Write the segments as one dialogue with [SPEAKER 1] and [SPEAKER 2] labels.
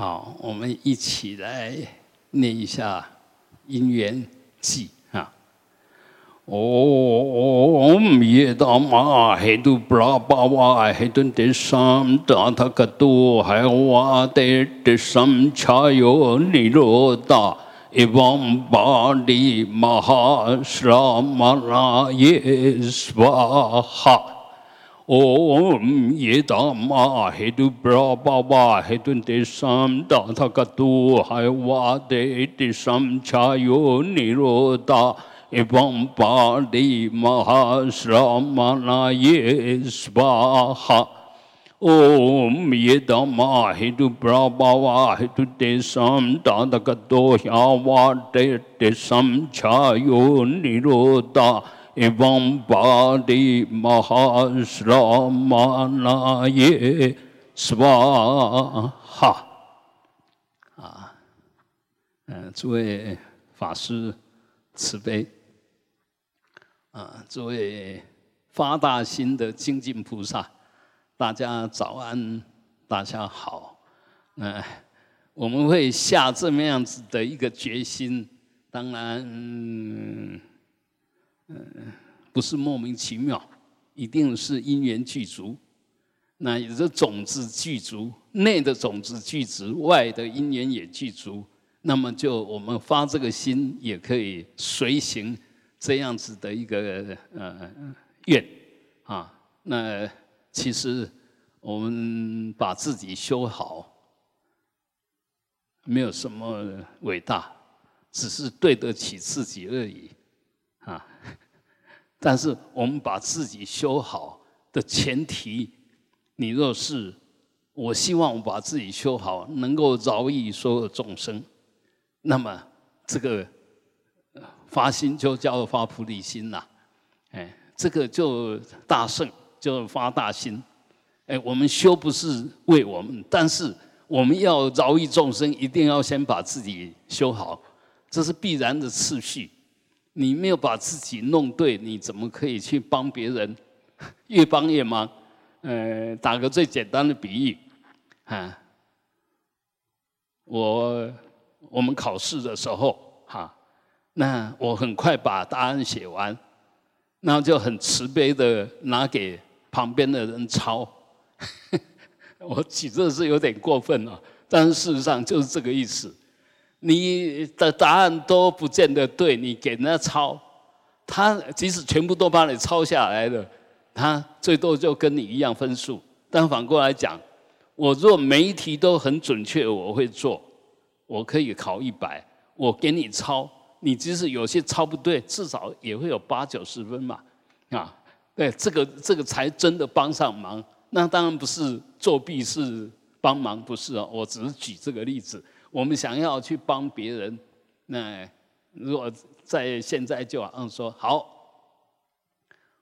[SPEAKER 1] 好，我们一起来念一下因缘记啊。Om Yedama Hedu Brahma Hedun Desam Dathakatu Haiwa De Desam Chayo Niroda Evam Badi ओम ये दामा हेतु ब्रा बाबा हेतु तेषाम दाथ कतु हवा दे तेषाम छायो निरोधा एवं पादी महाश्रमणाये स्वाहा ओम ये दमा हेतु ब्रा बाबा हेतु तेषाम दाथ कतो ह्यावा दे तेषाम छायो निरोधा एवं पादि महाश्रमणाय स्वाहा 啊，嗯，诸位法师慈悲。啊，诸位发大心的精进菩萨，大家早安，大家好。嗯，我们会下这么样子的一个决心，当然，嗯， 不是莫名其妙，一定是因缘具足。那有这种子具足，内的种子具足，外的因缘也具足，那么就我们发这个心，也可以随行。这样子的一个呃愿啊，那其实我们把自己修好，没有什么伟大，只是对得起自己而已啊。但是我们把自己修好的前提，你若是我希望我把自己修好，能够饶益所有众生，那么这个。发心就叫做发菩提心呐，哎，这个就大圣，就发大心。哎，我们修不是为我们，但是我们要饶益众生，一定要先把自己修好，这是必然的次序。你没有把自己弄对，你怎么可以去帮别人？越帮越忙。呃，打个最简单的比喻，啊，我我们考试的时候，哈。那我很快把答案写完，那就很慈悲的拿给旁边的人抄。我举这是有点过分了，但是事实上就是这个意思。你的答案都不见得对，你给人家抄，他即使全部都帮你抄下来了，他最多就跟你一样分数。但反过来讲，我若每一题都很准确，我会做，我可以考一百。我给你抄。你即使有些抄不对，至少也会有八九十分嘛，啊，对，这个这个才真的帮上忙。那当然不是作弊，是帮忙，不是哦。我只是举这个例子。我们想要去帮别人，那如果在现在就好像说，好，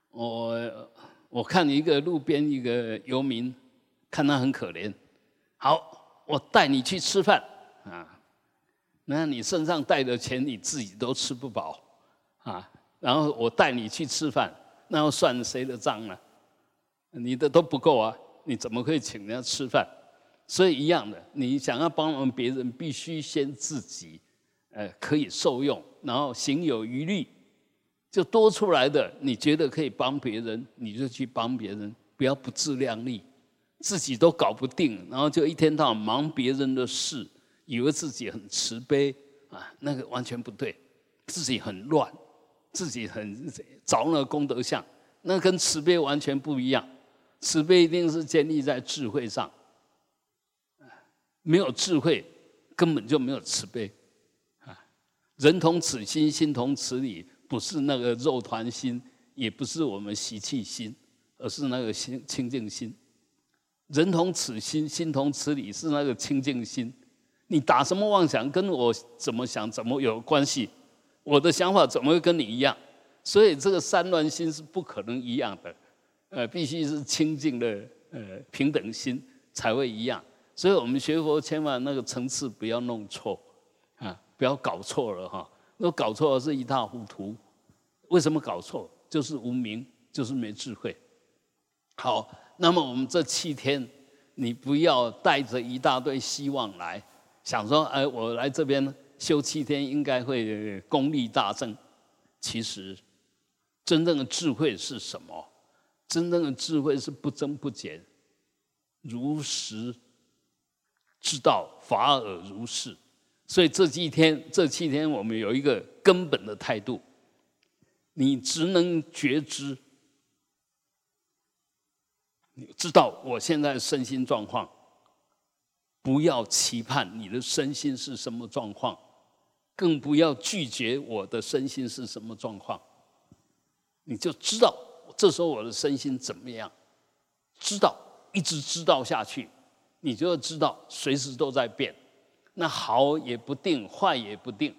[SPEAKER 1] 我我看一个路边一个游民，看他很可怜，好，我带你去吃饭啊。那你身上带的钱你自己都吃不饱，啊，然后我带你去吃饭，那要算谁的账呢？你的都不够啊，你怎么可以请人家吃饭？所以一样的，你想要帮忙别人，必须先自己，呃，可以受用，然后行有余力，就多出来的，你觉得可以帮别人，你就去帮别人，不要不自量力，自己都搞不定，然后就一天到晚忙别人的事。以为自己很慈悲啊，那个完全不对，自己很乱，自己很着那个功德相，那跟慈悲完全不一样。慈悲一定是建立在智慧上，没有智慧根本就没有慈悲啊。人同此心，心同此理，不是那个肉团心，也不是我们习气心，而是那个心清净心。人同此心，心同此理，是那个清净心。你打什么妄想，跟我怎么想怎么有关系？我的想法怎么会跟你一样？所以这个三乱心是不可能一样的，呃，必须是清净的呃平等心才会一样。所以我们学佛千万那个层次不要弄错啊，不要搞错了哈。那搞错了是一塌糊涂。为什么搞错？就是无明，就是没智慧。好，那么我们这七天。你不要带着一大堆希望来，想说，哎，我来这边修七天应该会功力大增。其实，真正的智慧是什么？真正的智慧是不增不减，如实知道法尔如是。所以这几天，这七天我们有一个根本的态度，你只能觉知。你知道我现在身心状况，不要期盼你的身心是什么状况，更不要拒绝我的身心是什么状况。你就知道这时候我的身心怎么样，知道一直知道下去，你就要知道随时都在变，那好也不定，坏也不定，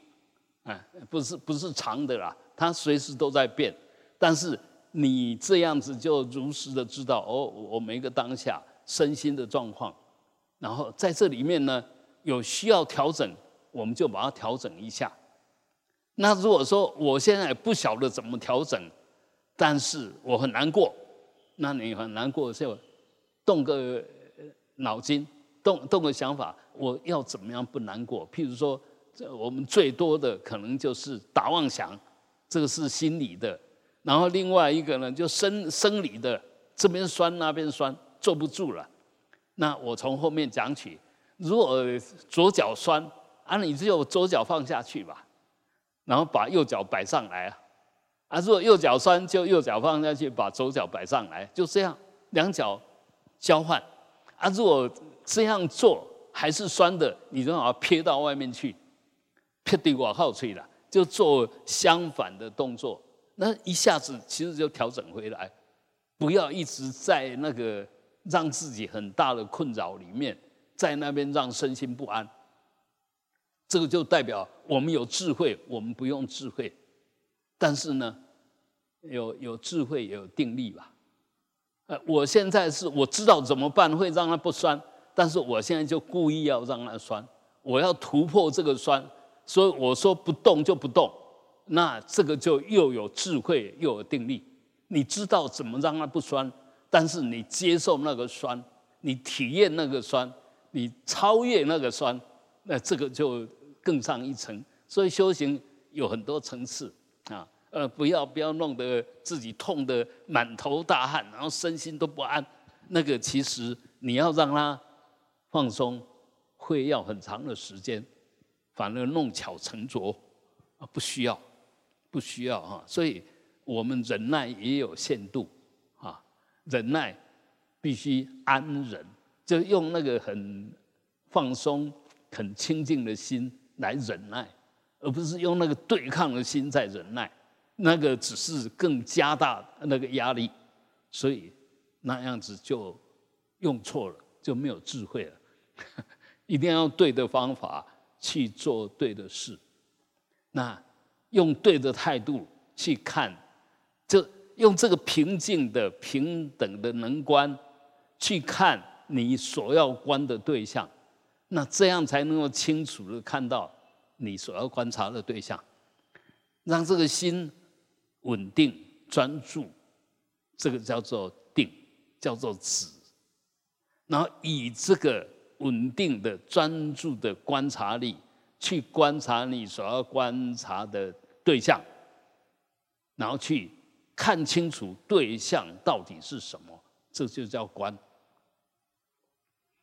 [SPEAKER 1] 哎，不是不是长的啦，它随时都在变，但是。你这样子就如实的知道哦，我每一个当下身心的状况，然后在这里面呢，有需要调整，我们就把它调整一下。那如果说我现在不晓得怎么调整，但是我很难过，那你很难过就动个脑筋，动动个想法，我要怎么样不难过？譬如说，这我们最多的可能就是打妄想，这个是心理的。然后另外一个呢，就生生理的，这边酸那边酸，坐不住了。那我从后面讲起，如果左脚酸，啊，你只有左脚放下去吧，然后把右脚摆上来啊。啊，如果右脚酸，就右脚放下去，把左脚摆上来，就这样，两脚交换。啊，如果这样做还是酸的，你就把它撇到外面去，撇对我后吹了，就做相反的动作。那一下子其实就调整回来，不要一直在那个让自己很大的困扰里面，在那边让身心不安。这个就代表我们有智慧，我们不用智慧，但是呢，有有智慧也有定力吧。呃，我现在是我知道怎么办会让它不酸，但是我现在就故意要让它酸，我要突破这个酸，所以我说不动就不动。那这个就又有智慧又有定力，你知道怎么让它不酸，但是你接受那个酸，你体验那个酸，你超越那个酸，那这个就更上一层。所以修行有很多层次，呃，不要不要弄得自己痛得满头大汗，然后身心都不安。那个其实你要让他放松，会要很长的时间，反而弄巧成拙啊，不需要。不需要哈，所以我们忍耐也有限度啊，忍耐必须安忍，就用那个很放松、很清净的心来忍耐，而不是用那个对抗的心在忍耐，那个只是更加大那个压力，所以那样子就用错了，就没有智慧了。一定要用对的方法去做对的事，那。用对的态度去看，就用这个平静的、平等的能观去看你所要观的对象，那这样才能够清楚的看到你所要观察的对象，让这个心稳定专注，这个叫做定，叫做止，然后以这个稳定的专注的观察力去观察你所要观察的。对象，然后去看清楚对象到底是什么，这就叫观。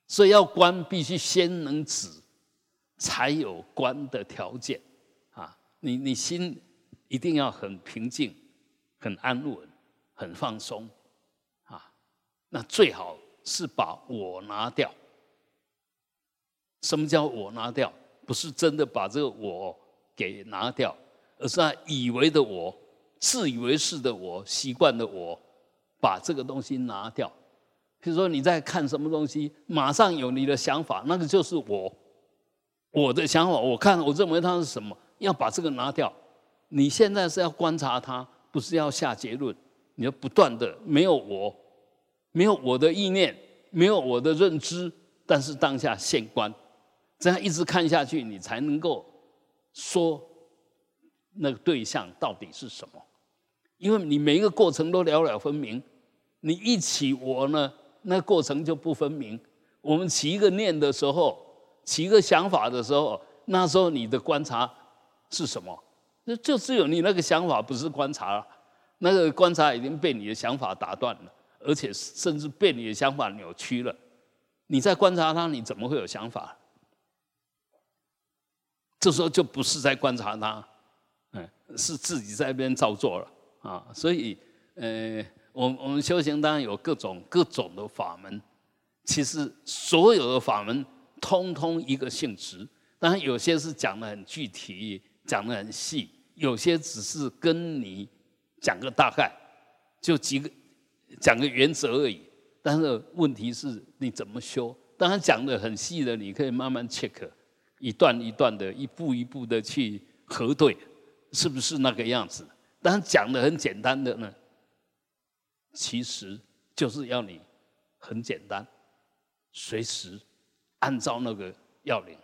[SPEAKER 1] 所以要观，必须先能止，才有观的条件啊！你你心一定要很平静、很安稳、很放松啊！那最好是把我拿掉。什么叫我拿掉？不是真的把这个我给拿掉。而是他以为的我，自以为是的我，习惯的我，把这个东西拿掉。比如说你在看什么东西，马上有你的想法，那个就是我，我的想法。我看，我认为它是什么，要把这个拿掉。你现在是要观察它，不是要下结论。你要不断的没有我，没有我的意念，没有我的认知，但是当下现观，这样一直看下去，你才能够说。那个对象到底是什么？因为你每一个过程都了了分明，你一起我呢，那过程就不分明。我们起一个念的时候，起一个想法的时候，那时候你的观察是什么？就就只有你那个想法不是观察了，那个观察已经被你的想法打断了，而且甚至被你的想法扭曲了。你在观察它，你怎么会有想法？这时候就不是在观察它，嗯，是自己在那边造作了啊。所以，呃，我我们修行当然有各种各种的法门，其实所有的法门通通一个性质，当然有些是讲的很具体，讲的很细。有些只是跟你讲个大概，就几个讲个原则而已。但是问题是你怎么修？当然讲的很细的，你可以慢慢 check，一段一段的，一步一步的去核对，是不是那个样子？但是讲的很简单的呢，其实就是要你很简单，随时按照那个要领，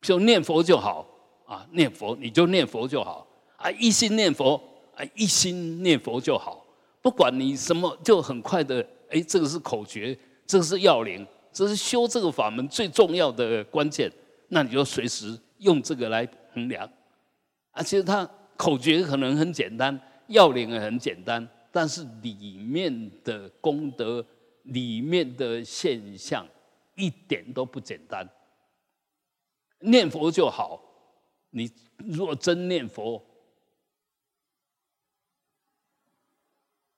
[SPEAKER 1] 就念佛就好啊，念佛你就念佛就好。啊，一心念佛，啊，一心念佛就好。不管你什么，就很快的。哎，这个是口诀，这个是要领，这是修这个法门最重要的关键。那你就随时用这个来衡量。啊，其实它口诀可能很简单，要领也很简单，但是里面的功德、里面的现象一点都不简单。念佛就好，你若真念佛。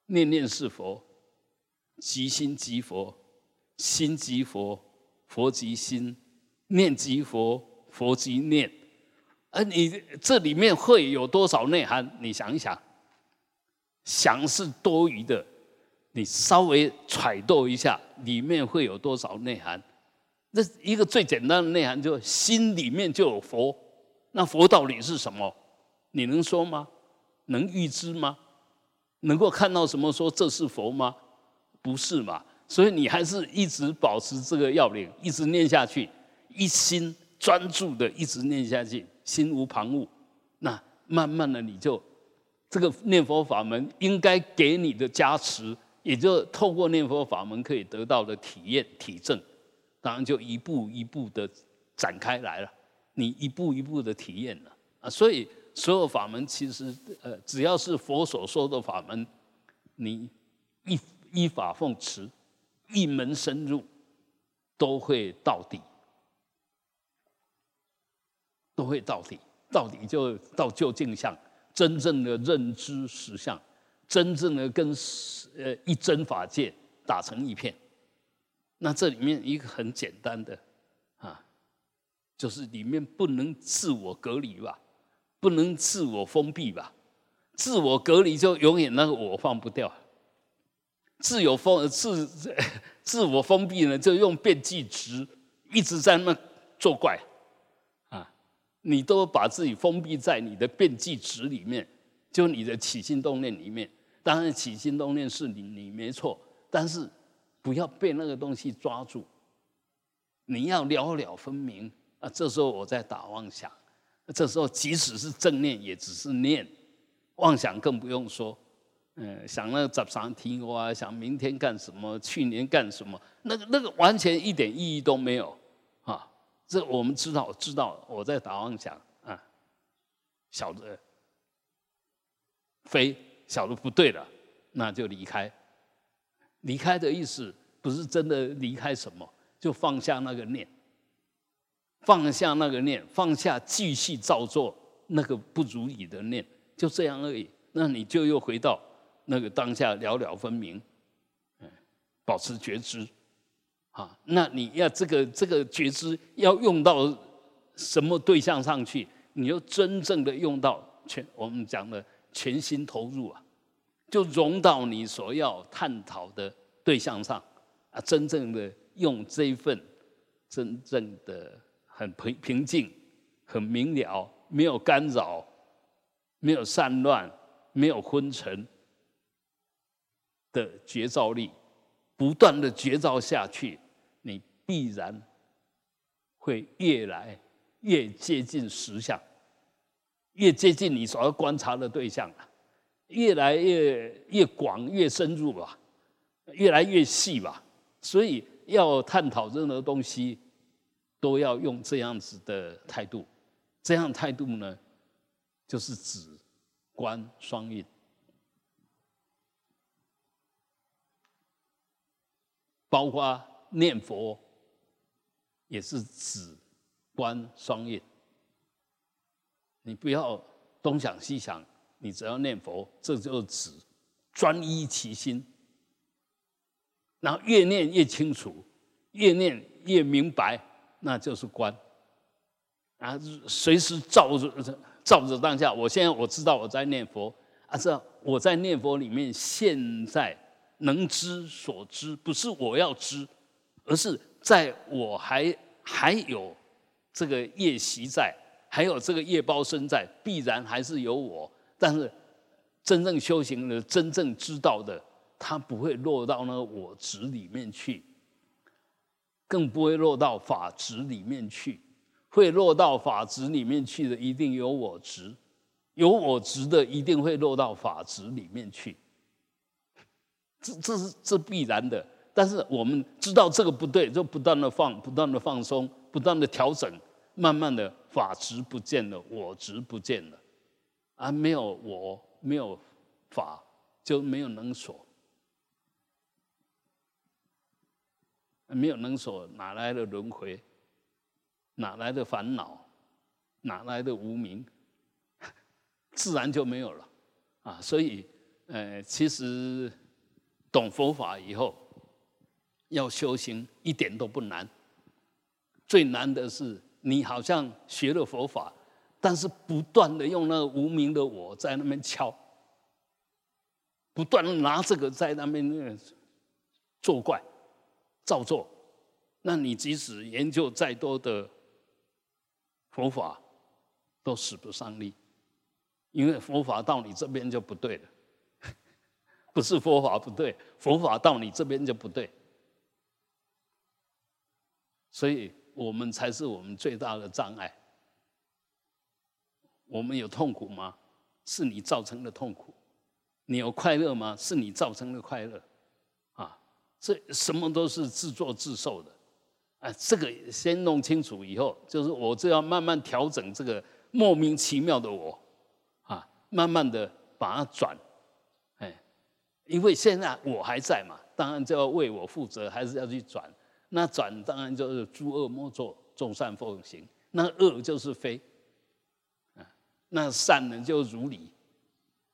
[SPEAKER 1] 念念是佛，即心即佛，心即佛，佛即心，念即佛，佛即念。而你这里面会有多少内涵？你想一想，想是多余的，你稍微揣度一下，里面会有多少内涵？那一个最简单的内涵，就心里面就有佛。那佛到底是什么？你能说吗？能预知吗？能够看到什么？说这是佛吗？不是嘛？所以你还是一直保持这个要领，一直念下去，一心专注的一直念下去，心无旁骛。那慢慢的，你就这个念佛法门应该给你的加持，也就透过念佛法门可以得到的体验体证，当然就一步一步的展开来了。你一步一步的体验了啊，所以。所有法门其实，呃，只要是佛所说的法门，你依依法奉持，一门深入，都会到底，都会到底，到底就到究竟相，真正的认知实相，真正的跟呃一真法界打成一片。那这里面一个很简单的啊，就是里面不能自我隔离吧。不能自我封闭吧？自我隔离就永远那个我放不掉。自由封自 自我封闭呢，就用变计值一直在那作怪啊！你都把自己封闭在你的变计值里面，就你的起心动念里面。当然起心动念是你你没错，但是不要被那个东西抓住。你要了了分明啊！这时候我在打妄想。这时候，即使是正念，也只是念；妄想更不用说。嗯，想那个早上听我啊，想明天干什么，去年干什么，那个那个完全一点意义都没有啊！这我们知道，知道我在打妄想啊，晓得飞，晓得不对了，那就离开。离开的意思不是真的离开什么，就放下那个念。放下那个念，放下继续照做那个不如意的念，就这样而已。那你就又回到那个当下了了分明，嗯，保持觉知，啊，那你要这个这个觉知要用到什么对象上去？你就真正的用到全我们讲的全心投入啊，就融到你所要探讨的对象上啊，真正的用这一份真正的。很平平静，很明了，没有干扰，没有散乱，没有昏沉的觉照力，不断的觉照下去，你必然会越来越接近实相，越接近你所要观察的对象了，越来越越广越深入吧，越来越细吧，所以要探讨任何东西，都要用这样子的态度。这样态度呢，就是止观双运，包括念佛，也是止观双运。你不要东想西想，你只要念佛，这就是止，专一其心。然后越念越清楚，越念越明白，那就是观。啊，随时照着照着当下。我现在我知道我在念佛，啊，这我在念佛里面，现在能知所知，不是我要知，而是在我还还有这个业习在，还有这个业报身在，必然还是有我。但是真正修行的、真正知道的，他不会落到那个我执里面去，更不会落到法执里面去。会落到法执里面去的，一定有我执；有我执的，一定会落到法执里面去。这这是这必然的。但是我们知道这个不对，就不断的放，不断的放松，不断的调整，慢慢的法执不见了，我执不见了，啊，没有我，没有法，就没有能所，没有能所，哪来的轮回？哪来的烦恼？哪来的无名？自然就没有了啊！所以，呃，其实懂佛法以后，要修行一点都不难。最难的是，你好像学了佛法，但是不断的用那个无名的我在那边敲，不断拿这个在那边作怪、照做。那你即使研究再多的，佛法都使不上力，因为佛法到你这边就不对了，不是佛法不对，佛法到你这边就不对，所以我们才是我们最大的障碍。我们有痛苦吗？是你造成的痛苦。你有快乐吗？是你造成的快乐。这什么都是自作自受的。啊，这个先弄清楚以后，就是我就要慢慢调整这个莫名其妙的我，啊，慢慢的把它转，哎，因为现在我还在嘛，当然就要为我负责，还是要去转。那转当然就是诸恶莫作，众善奉行。那恶就是非，啊，那善呢就如理。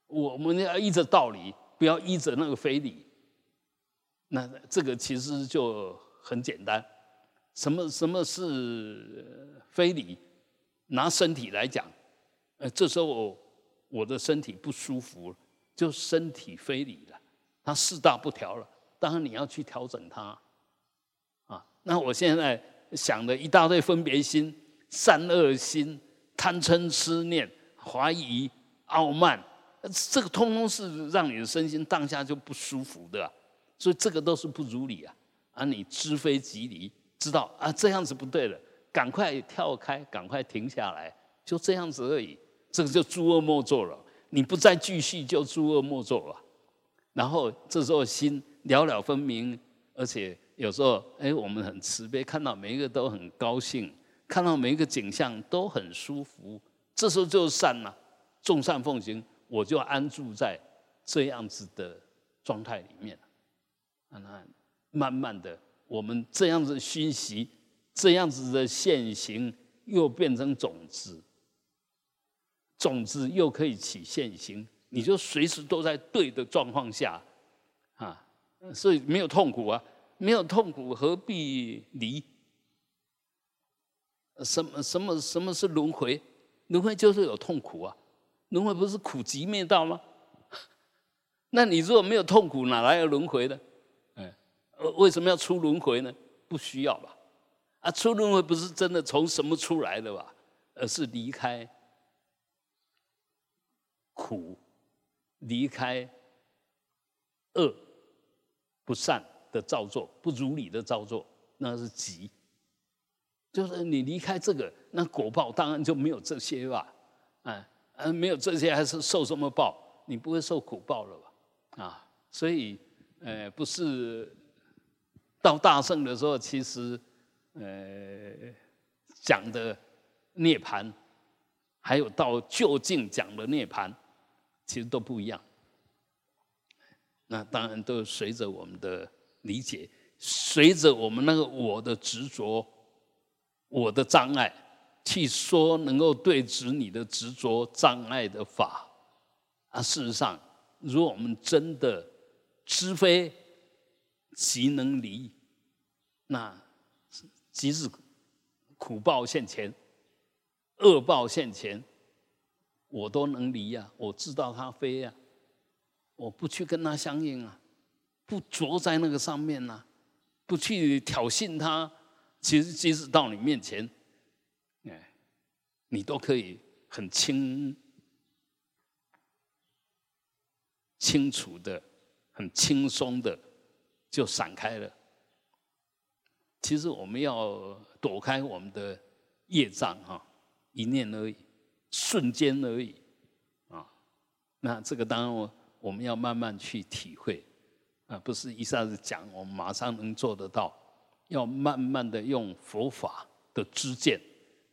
[SPEAKER 1] 我们要依着道理，不要依着那个非理。那这个其实就很简单。什么什么是非礼？拿身体来讲，呃，这时候我的身体不舒服，就身体非礼了，它四大不调了。当然你要去调整它，啊，那我现在想的一大堆分别心、善恶心、贪嗔痴念、怀疑、傲慢，这个通通是让你的身心当下就不舒服的，所以这个都是不如理啊，啊，你知非即离。知道啊，这样子不对了，赶快跳开，赶快停下来，就这样子而已。这个就诸恶莫作了。你不再继续，就诸恶莫作了。然后这时候心了了分明，而且有时候哎，我们很慈悲，看到每一个都很高兴，看到每一个景象都很舒服。这时候就是善了，众善奉行，我就安住在这样子的状态里面那慢慢的。我们这样子熏习，这样子的现行，又变成种子，种子又可以起现行，你就随时都在对的状况下，啊，所以没有痛苦啊，没有痛苦何必离？什么什么什么是轮回？轮回就是有痛苦啊，轮回不是苦集灭道吗？那你如果没有痛苦，哪来的轮回呢？为什么要出轮回呢？不需要吧？啊，出轮回不是真的从什么出来的吧？而是离开苦，离开恶不善的造作，不如理的造作，那是急。就是你离开这个，那果报当然就没有这些吧？啊，啊，没有这些，还是受什么报？你不会受苦报了吧？啊，所以，呃，不是。到大圣的时候，其实呃讲的涅盘，还有到究竟讲的涅盘，其实都不一样。那当然都随着我们的理解，随着我们那个我的执着、我的障碍，去说能够对治你的执着障碍的法。啊，事实上，如果我们真的知非，即能离，那即使苦报现前、恶报现前，我都能离呀。我知道它非呀。我不去跟他相应啊，不着在那个上面呐，不去挑衅他，其实即使到你面前，哎，你都可以很轻、清楚的、很轻松的就散开了。其实我们要躲开我们的业障哈，一念而已，瞬间而已啊。那这个当然我。我们要慢慢去体会，啊，不是一下子讲，我们马上能做得到。要慢慢的用佛法的知见，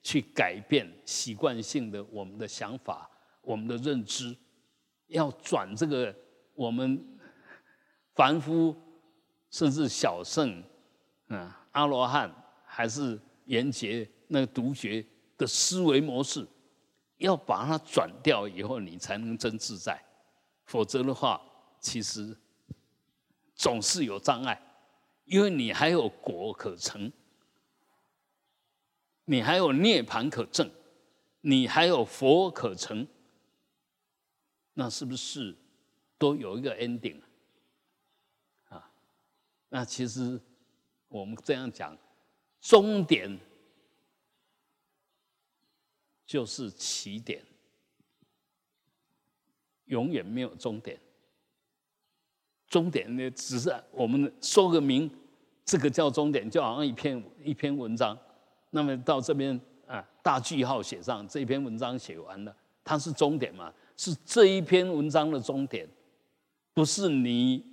[SPEAKER 1] 去改变习惯性的我们的想法、我们的认知，要转这个我们凡夫甚至小圣，嗯，阿罗汉还是严劫那个独觉的思维模式，要把它转掉以后，你才能真自在。否则的话，其实总是有障碍，因为你还有果可成，你还有涅盘可证，你还有佛可成，那是不是都有一个 ending？那其实我们这样讲，终点就是起点。永远没有终点，终点呢，只是我们说个名，这个叫终点，就好像一篇一篇文章。那么到这边啊，大句号写上这篇文章写完了，它是终点嘛？是这一篇文章的终点，不是你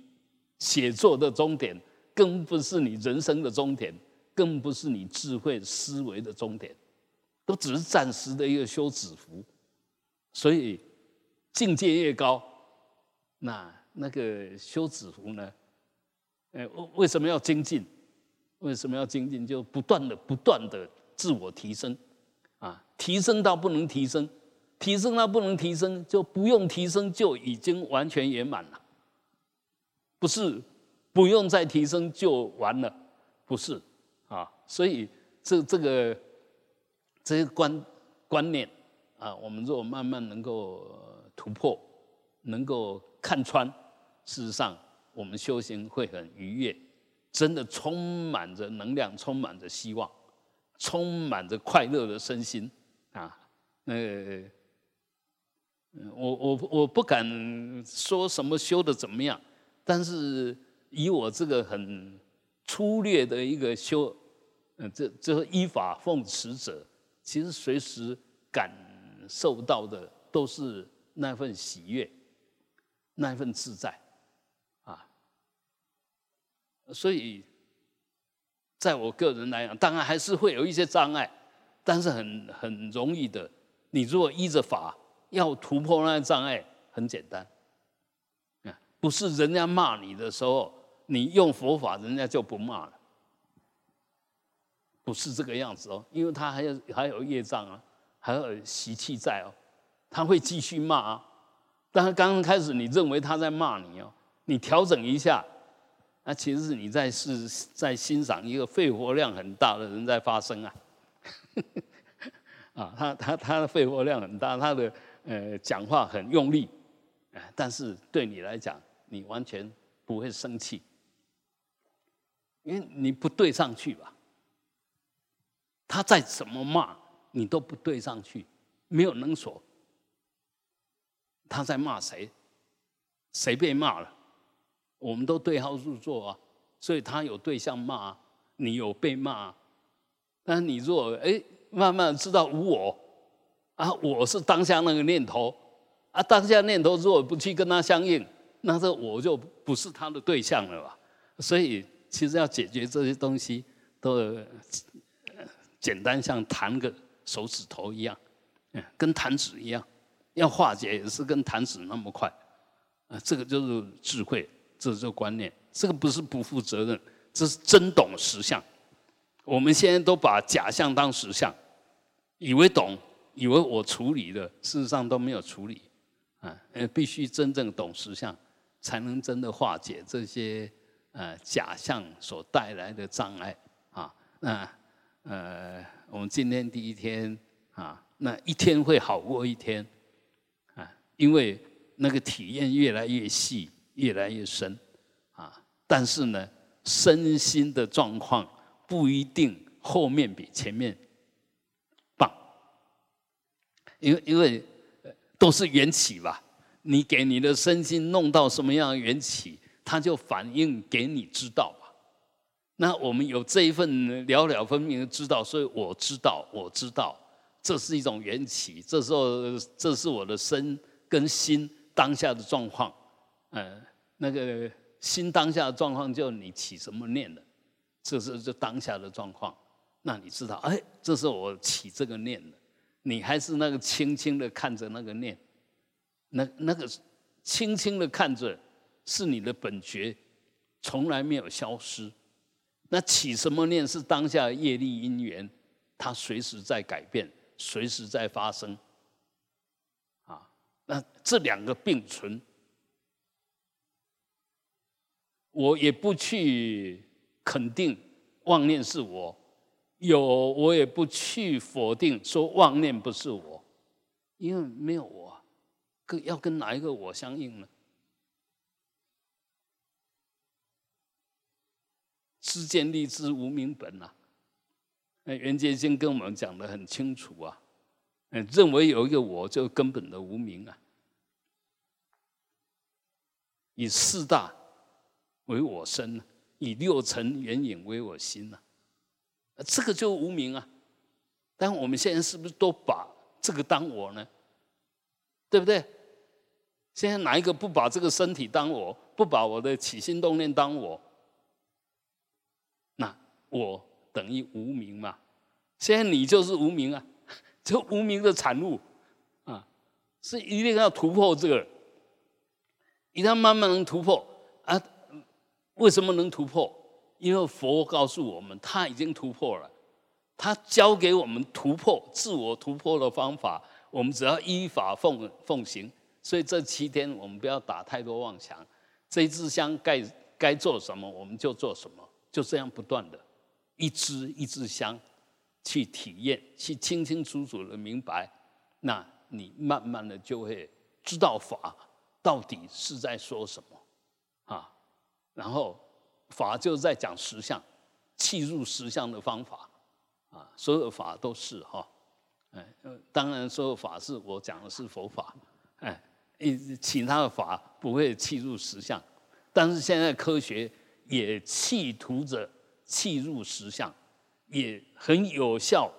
[SPEAKER 1] 写作的终点，更不是你人生的终点，更不是你智慧思维的终点，都只是暂时的一个休止符，所以。境界越高，那那个修止符呢？呃，为什么要精进？为什么要精进？就不断的、不断的自我提升，啊，提升到不能提升，提升到不能提升，就不用提升就已经完全圆满了。不是不用再提升就完了，不是啊。所以这这个这些观观念啊，我们如果慢慢能够。突破，能够看穿，事实上，我们修行会很愉悦，真的充满着能量，充满着希望，充满着快乐的身心啊！呃，我我我不敢说什么修的怎么样，但是以我这个很粗略的一个修，嗯，这这依法奉持者，其实随时感受到的都是。那份喜悦，那份自在，啊，所以，在我个人来讲，当然还是会有一些障碍，但是很很容易的。你如果依着法要突破那些障碍，很简单，啊，不是人家骂你的时候，你用佛法，人家就不骂了，不是这个样子哦，因为他还有还有业障啊，还有习气在哦。他会继续骂啊，但是刚刚开始你认为他在骂你哦，你调整一下，那其实是你在是在欣赏一个肺活量很大的人在发声啊，啊，他他他的肺活量很大，他的呃讲话很用力，哎，但是对你来讲，你完全不会生气，因为你不对上去吧，他再怎么骂你都不对上去，没有能所。他在骂谁？谁被骂了？我们都对号入座啊，所以他有对象骂，你有被骂。但是你若哎，慢慢知道无我啊，我是当下那个念头啊，当下念头如果不去跟他相应，那这我就不是他的对象了吧？所以其实要解决这些东西，都简单像弹个手指头一样，嗯，跟弹指一样，要化解也是跟弹指那么快，啊，这个就是智慧，这是观念，这个不是不负责任，这是真懂实相。我们现在都把假象当实相，以为懂，以为我处理了，事实上都没有处理，啊，必须真正懂实相，才能真的化解这些呃假象所带来的障碍，啊，那呃，我们今天第一天啊，那一天会好过一天，啊，因为那个体验越来越细，越来越深，啊，但是呢，身心的状况。不一定后面比前面棒，因为因为都是缘起吧。你给你的身心弄到什么样的缘起，他就反映给你知道吧。那我们有这一份了了分明的知道，所以我知道，我知道，这是一种缘起。这时候，这是我的身跟心当下的状况。呃，那个心当下的状况，就你起什么念了。这是这当下的状况，那你知道，哎，这是我起这个念的，你还是那个轻轻的看着那个念，那那个轻轻的看着，是你的本觉，从来没有消失。那起什么念是当下业力因缘，它随时在改变，随时在发生。啊，那这两个并存，我也不去。肯定妄念是我有，我也不去否定说妄念不是我，因为没有我，跟要跟哪一个我相应呢？知见立知无名本呐，那袁杰经跟我们讲的很清楚啊，嗯，认为有一个我就根本的无名啊，以四大为我身。以六尘缘影为我心呐，这个就无名啊。但我们现在是不是都把这个当我呢？对不对？现在哪一个不把这个身体当我，不把我的起心动念当我？我等于无名嘛？现在你就是无名啊，就无名的产物啊，是一定要突破这个，一旦慢慢能突破啊。为什么能突破？因为佛告诉我们，他已经突破了，他教给我们突破自我突破的方法，我们只要依法奉奉行。所以这七天我们不要打太多妄想，这一支香该该做什么我们就做什么，就这样不断的，一支一支香去体验，去清清楚楚的明白，那你慢慢的就会知道法到底是在说什么。啊然后法就是在讲实相，契入实相的方法啊，所有的法都是哈，哎，当然所有法是我讲的是佛法，哎，其他的法不会契入实相，但是现在科学也企图着契入实相，也很有效、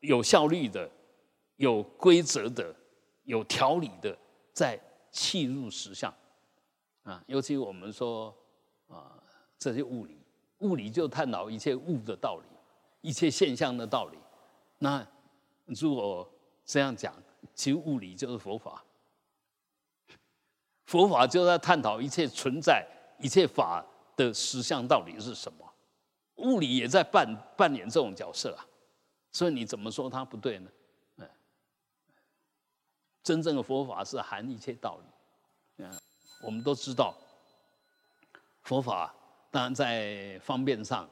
[SPEAKER 1] 有效率的、有规则的、有条理的在契入实相啊，尤其我们说。啊，这些物理，物理就探讨一切物的道理，一切现象的道理。那如果这样讲，其实物理就是佛法，佛法就在探讨一切存在、一切法的实相到底是什么。物理也在扮扮演这种角色啊，所以你怎么说它不对呢？嗯，真正的佛法是含一切道理。嗯，我们都知道。佛法当然在方便上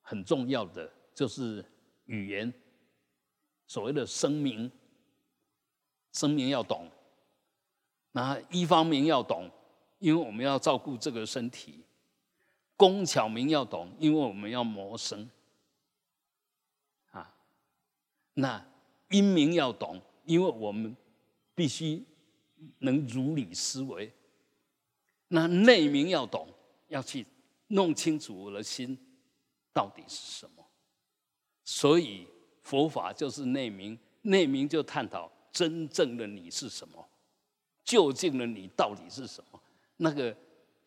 [SPEAKER 1] 很重要的就是语言，所谓的声明，声明要懂。那一方面要懂，因为我们要照顾这个身体；工巧明要懂，因为我们要谋生。啊，那因明要懂，因为我们必须能如理思维。那内明要懂。要去弄清楚我的心到底是什么，所以佛法就是内明，内明就探讨真正的你是什么，究竟的你到底是什么？那个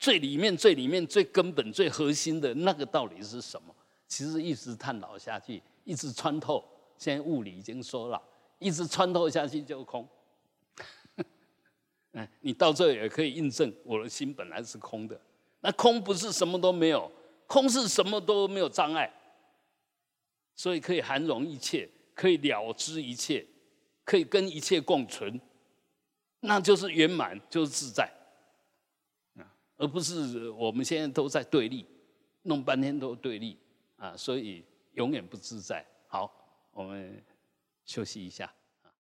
[SPEAKER 1] 最里面、最里面、最根本、最核心的那个道理是什么？其实一直探讨下去，一直穿透。现在物理已经说了，一直穿透下去就空。哎，你到这也可以印证，我的心本来是空的。那空不是什么都没有，空是什么都没有障碍，所以可以涵容一切，可以了知一切，可以跟一切共存，那就是圆满，就是自在。而不是我们现在都在对立，弄半天都对立啊，所以永远不自在。好，我们休息一下。